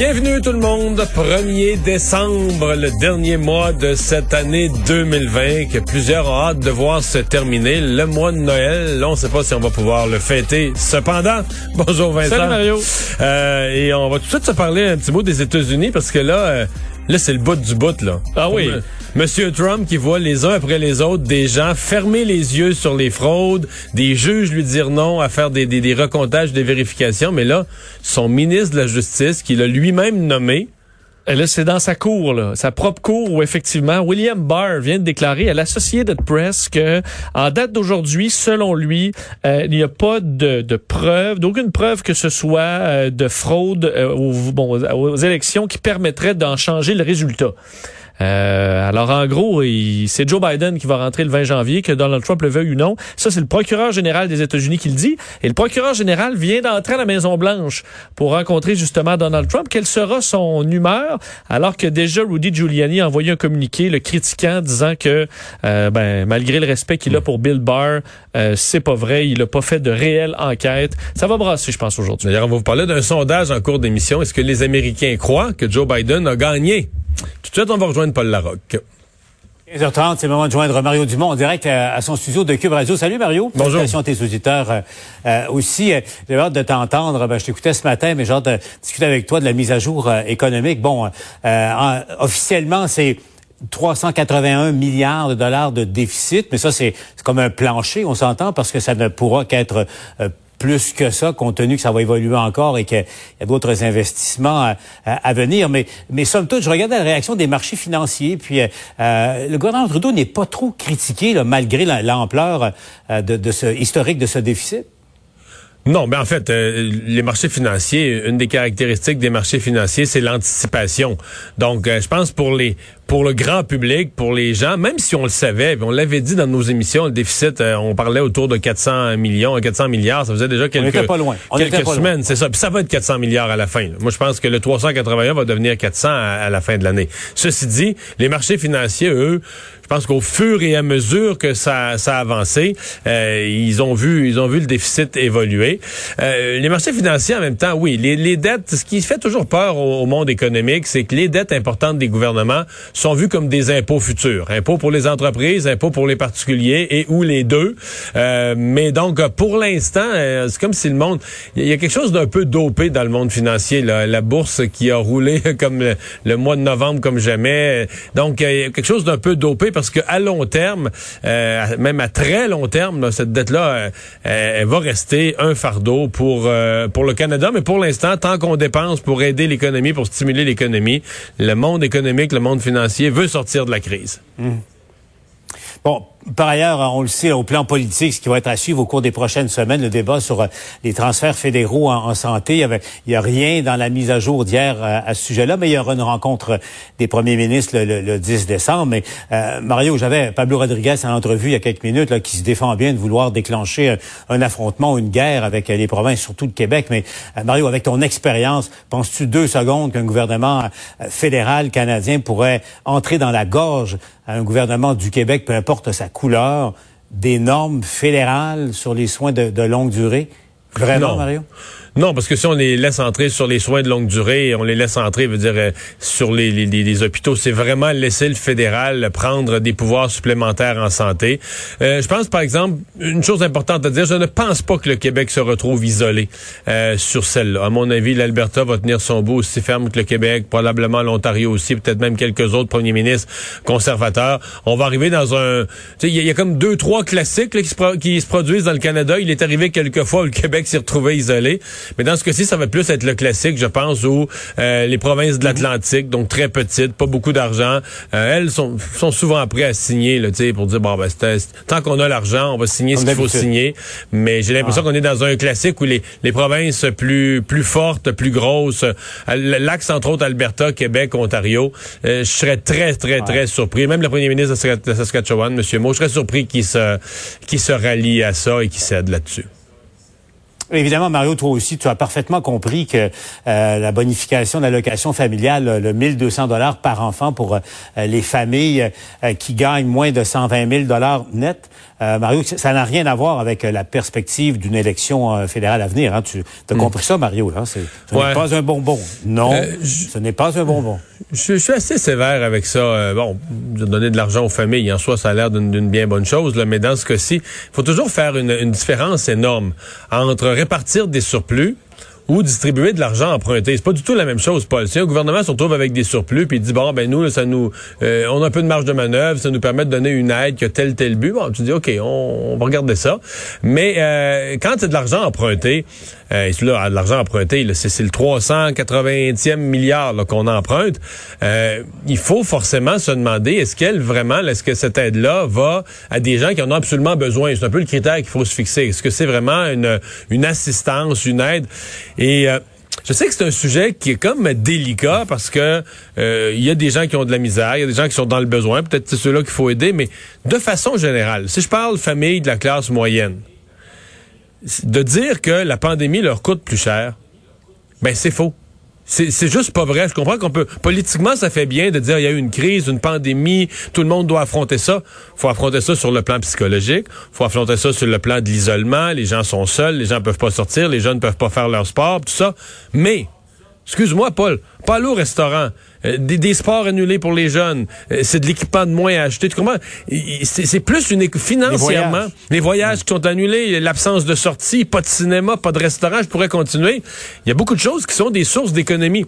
Bienvenue tout le monde, 1er décembre, le dernier mois de cette année 2020 que plusieurs ont hâte de voir se terminer. Le mois de Noël, là, on ne sait pas si on va pouvoir le fêter. Cependant, bonjour Vincent. Salut Mario. Euh, et on va tout de suite se parler un petit mot des États-Unis parce que là, euh, là c'est le bout du bout là. Ah oui. Euh, Monsieur Trump qui voit les uns après les autres des gens fermer les yeux sur les fraudes, des juges lui dire non à faire des, des, des recomptages, des vérifications, mais là, son ministre de la Justice, qu'il a lui-même nommé, là, c'est dans sa cour, là, sa propre cour, où effectivement, William Barr vient de déclarer à l'Associated Press que, en date d'aujourd'hui, selon lui, euh, il n'y a pas de, de preuve, d'aucune preuve que ce soit euh, de fraude euh, aux, bon, aux élections qui permettrait d'en changer le résultat. Euh, alors, en gros, c'est Joe Biden qui va rentrer le 20 janvier, que Donald Trump le veuille ou non. Ça, c'est le procureur général des États-Unis qui le dit. Et le procureur général vient d'entrer à la Maison-Blanche pour rencontrer justement Donald Trump. Quelle sera son humeur? Alors que déjà Rudy Giuliani a envoyé un communiqué le critiquant, disant que, euh, ben, malgré le respect qu'il a pour Bill Barr, euh, c'est pas vrai. Il a pas fait de réelle enquête. Ça va brasser, je pense, aujourd'hui. D'ailleurs, on va vous parler d'un sondage en cours d'émission. Est-ce que les Américains croient que Joe Biden a gagné? Tout de suite, on va rejoindre Paul Larocque. 15h30, c'est le moment de joindre Mario Dumont en direct à, à son studio de Cube Radio. Salut Mario. Bonjour. Salutations à tes auditeurs euh, euh, aussi. Euh, J'ai hâte de t'entendre. Ben, je t'écoutais ce matin, mais j'ai hâte de discuter avec toi de la mise à jour euh, économique. Bon, euh, en- officiellement, c'est 381 milliards de dollars de déficit, mais ça, c'est comme un plancher, on s'entend, parce que ça ne pourra qu'être euh, plus que ça, compte tenu que ça va évoluer encore et qu'il y a d'autres investissements à, à- venir. Mais, mais somme toute, je regardais la réaction des marchés financiers, puis euh, euh, le gouvernement Trudeau n'est pas trop critiqué, là, malgré la- l'ampleur euh, de, ce historique de ce déficit. Non, mais en fait, euh, les marchés financiers, une des caractéristiques des marchés financiers, c'est l'anticipation. Donc, euh, je pense pour les pour le grand public, pour les gens, même si on le savait, on l'avait dit dans nos émissions, le déficit, euh, on parlait autour de 400 millions, 400 milliards, ça faisait déjà quelques, était pas loin. On quelques était pas loin. semaines, c'est ça. Puis ça va être 400 milliards à la fin. Moi, je pense que le 381 va devenir 400 à, à la fin de l'année. Ceci dit, les marchés financiers, eux, je pense qu'au fur et à mesure que ça, ça a avancé, euh, ils ont vu, ils ont vu le déficit évoluer. Euh, les marchés financiers, en même temps, oui, les, les dettes, ce qui fait toujours peur au, au monde économique, c'est que les dettes importantes des gouvernements sont vues comme des impôts futurs, impôts pour les entreprises, impôts pour les particuliers et ou les deux. Euh, mais donc, pour l'instant, euh, c'est comme si le monde, il y a quelque chose d'un peu dopé dans le monde financier, là. la bourse qui a roulé comme le, mois de novembre comme jamais. Donc, euh, il y a quelque chose d'un peu dopé parce que à long terme, euh, même à très long terme, cette dette-là, euh, elle va rester un fardeau pour euh, pour le Canada. Mais pour l'instant, tant qu'on dépense pour aider l'économie, pour stimuler l'économie, le monde économique, le monde financier veut sortir de la crise. Bon, par ailleurs, on le sait, au plan politique, ce qui va être à suivre au cours des prochaines semaines, le débat sur euh, les transferts fédéraux en, santé. Il y, avait, il y a rien dans la mise à jour d'hier euh, à ce sujet-là, mais il y aura une rencontre des premiers ministres le, le- le 10 décembre. Mais euh, Mario, j'avais Pablo Rodriguez en entrevue il y a quelques minutes là, qui se défend bien de vouloir déclencher un, affrontement ou une guerre avec euh, les provinces, surtout le Québec. Mais euh, Mario, avec ton expérience, penses-tu deux secondes qu'un gouvernement euh, fédéral canadien pourrait entrer dans la gorge à un gouvernement du Québec, peu importe sa couleur, des normes fédérales sur les soins de, de longue durée? Vraiment, Non. Mario? Non, parce que si on les laisse entrer sur les soins de longue durée, on les laisse entrer, veut dire, euh, sur les, hôpitaux, c'est vraiment laisser le fédéral prendre des pouvoirs supplémentaires en santé. Euh, je pense, par exemple, une chose importante à dire, je ne pense pas que le Québec se retrouve isolé euh, sur celle-là. À mon avis, l'Alberta va tenir son bout aussi ferme que le Québec, probablement l'Ontario aussi, peut-être même quelques autres premiers ministres conservateurs. On va arriver dans un... Il y, a- comme deux, trois classiques qui, se qui se produisent dans le Canada. Il est arrivé quelques fois où le Québec s'est retrouvé isolé. Mais dans ce cas-ci, ça va plus être le classique, je pense, où euh, les provinces de l'Atlantique, donc très petites, pas beaucoup d'argent, euh, elles sont, sont souvent prêtes à signer, là, pour dire, bon, ben, tant qu'on a l'argent, on va signer ce qu'il faut signer. Mais j'ai l'impression ah. qu'on est dans un classique où les, les provinces plus, plus fortes, plus grosses, euh, l'axe entre autres Alberta, Québec, Ontario, je serais très, très, très surpris. Même le premier ministre de Saskatchewan, M. Mo, je serais surpris qu'il se, qu'il se rallie à ça et qu'il cède là-dessus. Évidemment, Mario, toi aussi, tu as parfaitement compris que euh, la bonification d'allocation familiale, le 1200 dollars par enfant pour euh, les familles euh, qui gagnent moins de 120 000 dollars net, Mario, ça n'a rien à voir avec la perspective d'une élection fédérale à venir. Hein. Tu as hmm. compris ça, Mario? Hein? Ce n'est pas un bonbon. Non, ce n'est pas un bonbon. Je, suis assez sévère avec ça. bon, donner de l'argent aux familles, en soi, ça a l'air d'une bien bonne chose, là, mais dans ce cas-ci, il faut toujours faire une, une différence énorme entre répartir des surplus ou distribuer de l'argent emprunté. C'est pas du tout la même chose, Paul. Si un gouvernement se retrouve avec des surplus puis dit bon ben nous ça nous euh, on a un peu de marge de manœuvre, ça nous permet de donner une aide qui a tel tel but. Bon, tu dis OK, on, va regarder ça. Mais euh, quand c'est de l'argent emprunté, euh, là, de l'argent emprunté, c'est le 380e milliard qu'on emprunte. Euh, il faut forcément se demander est-ce qu'elle vraiment, est-ce que cette aide-là va à des gens qui en ont absolument besoin? C'est un peu le critère qu'il faut se fixer. Est-ce que c'est vraiment une, une assistance, une aide? Et euh, je sais que c'est un sujet qui est comme délicat parce que euh, il y a des gens qui ont de la misère, il y a des gens qui sont dans le besoin, peut-être c'est ceux-là qu'il faut aider, mais de façon générale, si je parle famille de la classe moyenne, de dire que la pandémie leur coûte plus cher, ben c'est faux. C'est juste pas vrai. Je comprends qu'on peut. Politiquement, ça fait bien de dire il y a eu une crise, une pandémie, tout le monde doit affronter ça. faut affronter ça sur le plan psychologique. faut affronter ça sur le plan de l'isolement. Les gens sont seuls, les gens peuvent pas sortir, les ne peuvent pas faire leur sport, tout ça. Mais Excuse-moi, Paul, pas au restaurant, euh, des, sports annulés pour les jeunes, euh, c'est de l'équipement de moins à acheter. Tu comprends? C'est plus une financièrement. Les voyages, qui sont annulés, l'absence de sortie, pas de cinéma, pas de restaurant, je pourrais continuer. Il y a beaucoup de choses qui sont des sources d'économie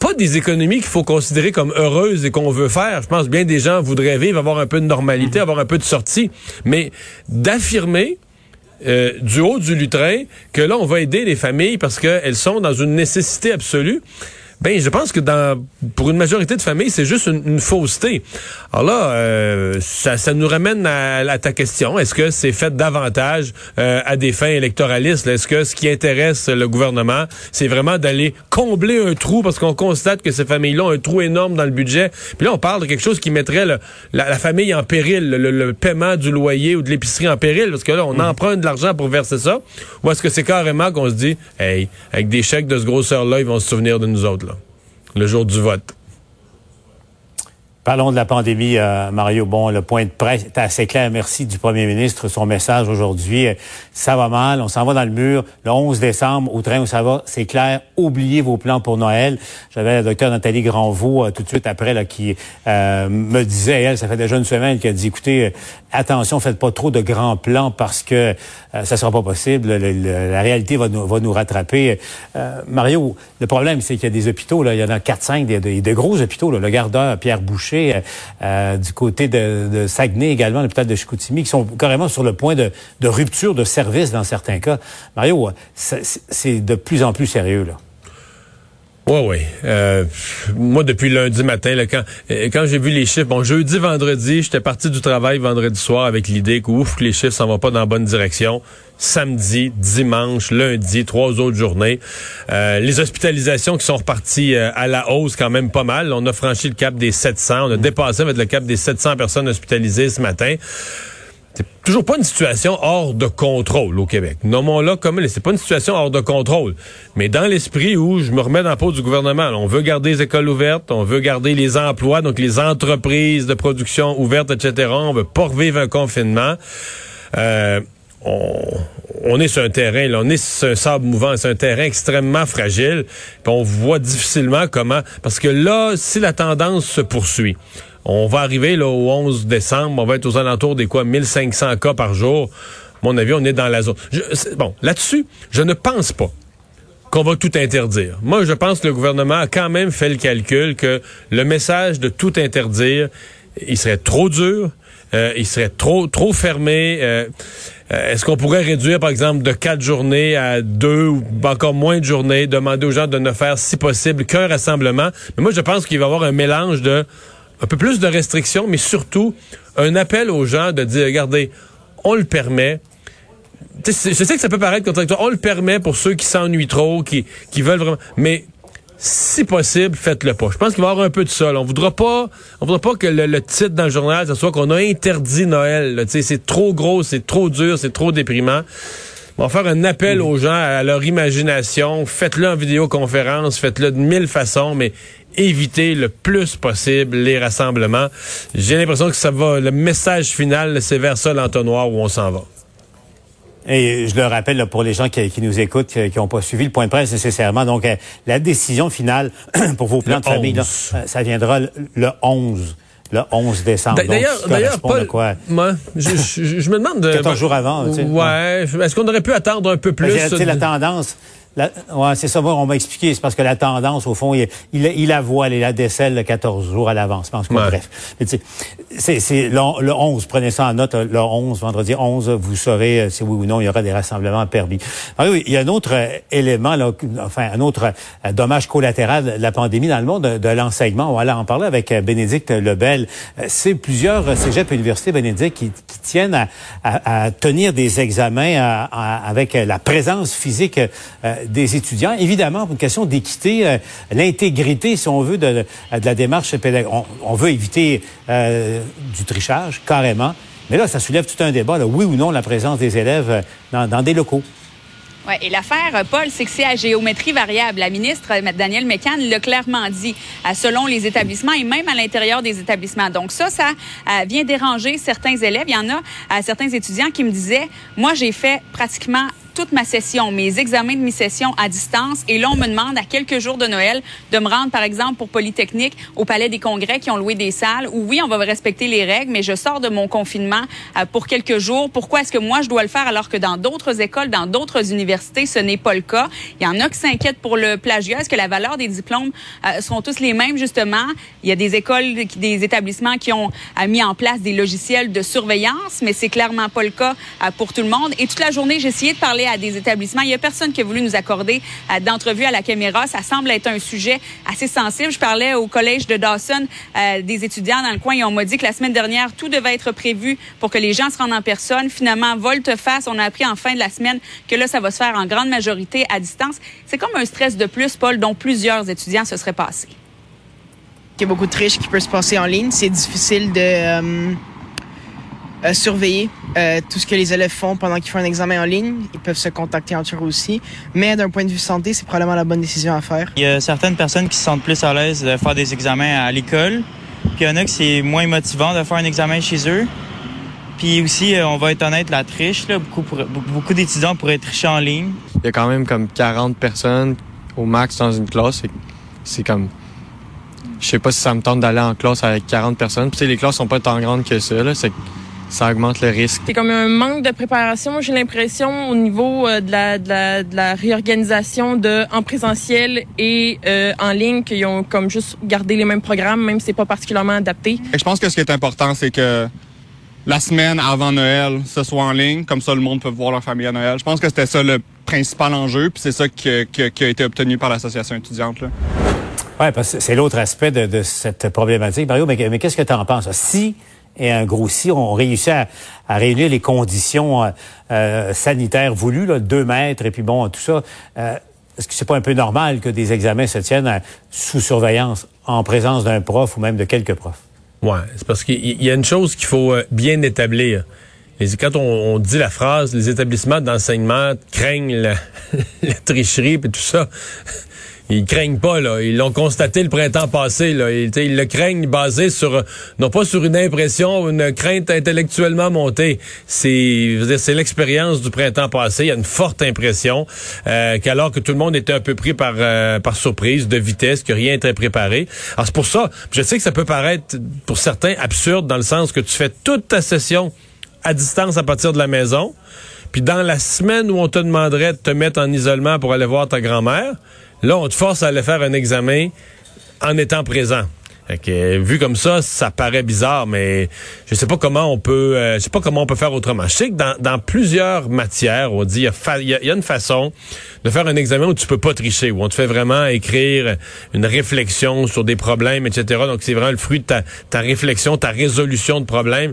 pas des économies qu'il faut considérer comme heureuses et qu'on veut faire. Je pense bien des gens voudraient vivre, avoir un peu de normalité, avoir un peu de sortie, mais d'affirmer euh, du haut du lutrin que là, on va aider les familles parce qu'elles sont dans une nécessité absolue. Ben, je pense que dans pour une majorité de familles, c'est juste une, fausseté. Alors là, euh, ça, ça, nous ramène à, ta question. Est-ce que c'est fait davantage euh, à des fins électoralistes? Est-ce que ce qui intéresse le gouvernement, c'est vraiment d'aller combler un trou? Parce qu'on constate que ces familles-là ont un trou énorme dans le budget? Puis là, on parle de quelque chose qui mettrait la, famille en péril, le, paiement du loyer ou de l'épicerie en péril, parce que là, on mm. emprunte de l'argent pour verser ça. Ou est-ce que c'est carrément qu'on se dit, hey, avec des chèques de ce grosseur-là, ils vont se souvenir de nous autres? Le jour du vote. Parlons de la pandémie, euh, Mario. Bon, le point de presse est assez clair. Merci du premier ministre. Son message aujourd'hui, euh, ça va mal. On s'en va dans le mur. Le 11 décembre, au train où ça va, c'est clair. Oubliez vos plans pour Noël. J'avais la docteure Nathalie Granvaux euh, tout de suite après là, qui me disait, elle, ça fait déjà une semaine, qui a dit, écoutez, attention, faites pas trop de grands plans parce que ça sera pas possible. la réalité va nous, va nous rattraper. Mario, le problème, c'est qu'il y a des hôpitaux. Là, il y en a 4-5, des, des, gros hôpitaux. Là, le gardeur, Pierre Boucher, euh, euh, du côté de, Saguenay également, l'hôpital de Chicoutimi, qui sont carrément sur le point de, rupture de service dans certains cas. Mario, c'est de plus en plus sérieux, là. Oui, oui. Euh, moi, depuis lundi matin, là, quand, quand j'ai vu les chiffres, bon, jeudi, vendredi, j'étais parti du travail vendredi soir avec l'idée que, ouf, que les chiffres s'en vont pas dans la bonne direction samedi, dimanche, lundi, trois autres journées. Euh, les hospitalisations qui sont reparties euh, à la hausse quand même pas mal. On a franchi le cap des 700. On a dépassé avec le cap des 700 personnes hospitalisées ce matin. C'est toujours pas une situation hors de contrôle au Québec. Nommons-la comme c'est pas une situation hors de contrôle. Mais dans l'esprit où je me remets dans la peau du gouvernement, on veut garder les écoles ouvertes, on veut garder les emplois, donc les entreprises de production ouvertes, etc. On veut pas revivre un confinement. Euh, on, est sur un terrain, là, on est sur un sable mouvant, c'est un terrain extrêmement fragile. Puis on voit difficilement comment. Parce que là, si la tendance se poursuit, on va arriver là, au 11 décembre, on va être aux alentours des quoi, 1500 cas par jour. Mon avis, on est dans la zone. bon, là-dessus, je ne pense pas qu'on va tout interdire. Moi, je pense que le gouvernement a quand même fait le calcul que le message de tout interdire il serait trop dur, euh, il serait trop trop fermé. Euh, euh, est-ce qu'on pourrait réduire, par exemple, de quatre journées à deux ou encore moins de journées, demander aux gens de ne faire, si possible, qu'un rassemblement? Mais moi, je pense qu'il va y avoir un mélange de un peu plus de restrictions, mais surtout un appel aux gens de dire, regardez, on le permet. je sais que ça peut paraître contradictoire. On le permet pour ceux qui s'ennuient trop, qui, qui veulent vraiment. Mais si possible, faites-le pas. Je pense qu'il va y avoir un peu de ça. On voudra pas, on voudra pas que le, titre dans le journal, ce soit qu'on a interdit Noël. C'est trop gros, c'est trop dur, c'est trop déprimant. On va faire un appel aux gens à leur imagination. Faites-le en vidéoconférence, faites-le de mille façons, mais évitez le plus possible les rassemblements. J'ai l'impression que ça va, le message final, c'est vers ça l'entonnoir où on s'en va. Et je le rappelle pour les gens qui, nous écoutent, qui n'ont pas suivi le point de presse nécessairement. Donc, euh, la décision finale pour vos plans de famille, euh, ça viendra le 11 le 11 décembre. D'ailleurs, d'ailleurs, Paul, quoi? Moi, je, je, me demande... 14 jours avant. Tu sais, ouais. Est-ce qu'on aurait pu attendre un peu plus? C'est la tendance. Ouais, c'est ça, on m'a expliqué. C'est parce que la tendance, au fond, il, il, il la voit, il la décèle 14 jours à l'avance. Pense Bref. C'est, c'est le, 11, prenez ça en note, le 11, vendredi 11, vous saurez euh, si oui ou non il y aura des rassemblements permis. Ah oui, il y a un autre euh, élément, là, enfin, un autre euh, dommage collatéral de la pandémie dans le monde de, l'enseignement. On va en parler avec Bénédicte Lebel. C'est plusieurs cégeps universités, Bénédicte, qui, qui tiennent à, à, tenir des examens avec la présence physique des étudiants. Évidemment, pour une question d'équité, euh, l'intégrité, si on veut, de, la démarche pédagogique. On, veut éviter euh, du trichage, carrément. Mais là, ça soulève tout un débat, là, oui ou non, la présence des élèves euh, dans, des locaux. Oui, et l'affaire, Paul, c'est que c'est à géométrie variable. La ministre, Danielle Mécan, l'a clairement dit, selon les établissements et même à l'intérieur des établissements. Donc ça, ça vient déranger certains élèves. Il y en a certains étudiants qui me disaient, moi, j'ai fait pratiquement toute ma session, mes examens de mi-session à distance. Et là, on me demande à quelques jours de Noël de me rendre, par exemple, pour Polytechnique, au Palais des Congrès qui ont loué des salles où, oui, on va respecter les règles, mais je sors de mon confinement euh, pour quelques jours. Pourquoi est-ce que moi, je dois le faire alors que dans d'autres écoles, dans d'autres universités, ce n'est pas le cas? Il y en a qui s'inquiètent pour le plagiat. Est-ce que la valeur des diplômes euh, sont tous les mêmes, justement? Il y a des écoles, des établissements qui ont euh, mis en place des logiciels de surveillance, mais c'est clairement pas le cas pour tout le monde. Et toute la journée, j'ai essayé de parler à des établissements. Il y a personne qui a voulu nous accorder euh, d'entrevue à la caméra. Ça semble être un sujet assez sensible. Je parlais au collège de Dawson euh, des étudiants dans le coin et on m'a dit que la semaine dernière, tout devait être prévu pour que les gens se rendent en personne. Finalement, volte-face, on a appris en fin de la semaine que là, ça va se faire en grande majorité à distance. C'est comme un stress de plus, Paul, dont plusieurs étudiants se seraient passés. Il y a beaucoup de triches qui peuvent se passer en ligne. C'est difficile de... Euh, euh, surveiller euh, tout ce que les élèves font pendant qu'ils font un examen en ligne. Ils peuvent se contacter entre eux aussi. Mais d'un point de vue santé, c'est probablement la bonne décision à faire. Il y a certaines personnes qui se sentent plus à l'aise de faire des examens à l'école. Puis il y en a qui c'est moins motivant de faire un examen chez eux. Puis aussi, euh, on va être honnête, la triche, là, beaucoup, beaucoup d'étudiants pourraient tricher en ligne. Il y a quand même comme 40 personnes au max dans une classe. C'est comme je sais pas si ça me tente d'aller en classe avec 40 personnes. Puis les classes sont pas tant grandes que ça. Là ça augmente le risque. C'est comme un manque de préparation. J'ai l'impression au niveau euh, de, la, de, la, de la réorganisation de en présentiel et euh, en ligne qu'ils ont comme juste gardé les mêmes programmes, même si c'est pas particulièrement adapté. je pense que ce qui est important, c'est que la semaine avant Noël, ce soit en ligne, comme ça le monde peut voir leur famille à Noël. Je pense que c'était ça le principal enjeu, puis c'est ça qui, qui, a été obtenu par l'association étudiante. Là. Ouais, parce que c'est l'autre aspect de, de, cette problématique, Mario. Mais, mais qu'est-ce que tu en penses? Si et un gros si ont réussi à, réunir les conditions euh, euh, sanitaires voulues, là, deux mètres et puis bon, tout ça. Euh, est-ce que c'est pas un peu normal que des examens se tiennent sous surveillance, en présence d'un prof ou même de quelques profs? Ouais, c'est parce qu'il y a une chose qu'il faut bien établir. Quand on, dit la phrase, les établissements d'enseignement craignent la, la tricherie et tout ça, ils craignent pas là. Ils l'ont constaté le printemps passé là. Ils, le craignent basé sur non pas sur une impression ou une crainte intellectuellement montée. C'est c'est l'expérience du printemps passé. Il y a une forte impression euh, qu'alors que tout le monde était un peu pris par euh, par surprise de vitesse, que rien n'était préparé. Alors c'est pour ça. Je sais que ça peut paraître pour certains absurde dans le sens que tu fais toute ta session à distance à partir de la maison. Puis dans la semaine où on te demanderait de te mettre en isolement pour aller voir ta grand-mère, Là, on te force à aller faire un examen en étant présent. Que, euh, vu comme ça, ça paraît bizarre, mais je sais pas comment on peut, euh, je sais pas comment on peut faire autrement. Je sais que dans, dans plusieurs matières, on dit il y, y y a une façon de faire un examen où tu peux pas tricher, où on te fait vraiment écrire une réflexion sur des problèmes, etc. Donc c'est vraiment le fruit de ta, ta réflexion, ta résolution de problèmes.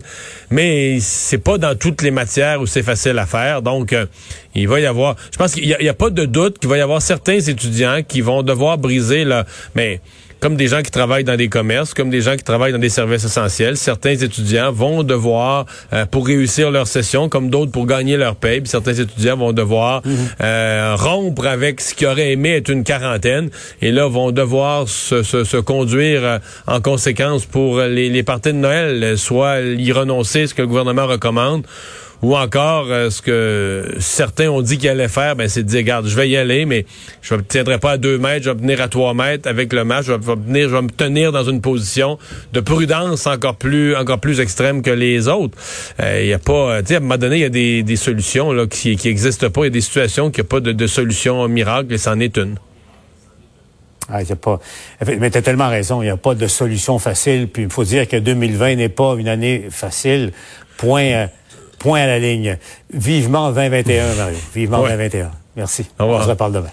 Mais c'est pas dans toutes les matières où c'est facile à faire. Donc euh, il va y avoir, je pense qu'il y, a- a pas de doute qu'il va y avoir certains étudiants qui vont devoir briser là, mais comme des gens qui travaillent dans des commerces, comme des gens qui travaillent dans des services essentiels, certains étudiants vont devoir, euh, pour réussir leur session, comme d'autres pour gagner leur paie, puis certains étudiants vont devoir euh, rompre avec ce qu'ils auraient aimé être une quarantaine, et là vont devoir se, se- se conduire euh, en conséquence pour les, les parties de Noël, soit y renoncer, ce que le gouvernement recommande, ou encore, euh, ce que certains ont dit qu'ils allaient faire, ben, c'est de dire, regarde, je vais y aller, mais je ne me tiendrai pas à deux mètres, je vais me tenir à trois mètres avec le match, je vais, tenir, je vais me tenir dans une position de prudence encore plus, encore plus extrême que les autres. Euh, Il y a pas, euh, tu sais, à un moment donné, il y a des, des solutions là, qui n'existent pas, il y a des situations qui n'ont pas de, de solution miracle, et c'en est une. Ah, a pas... Mais tu as tellement raison, il n'y a pas de solution facile. Puis il faut dire que 2020 n'est pas une année facile. Point, euh, point à la ligne. Vivement 2021, Mario. Vivement Ouais. 2021. Merci. Au revoir. On se reparle demain.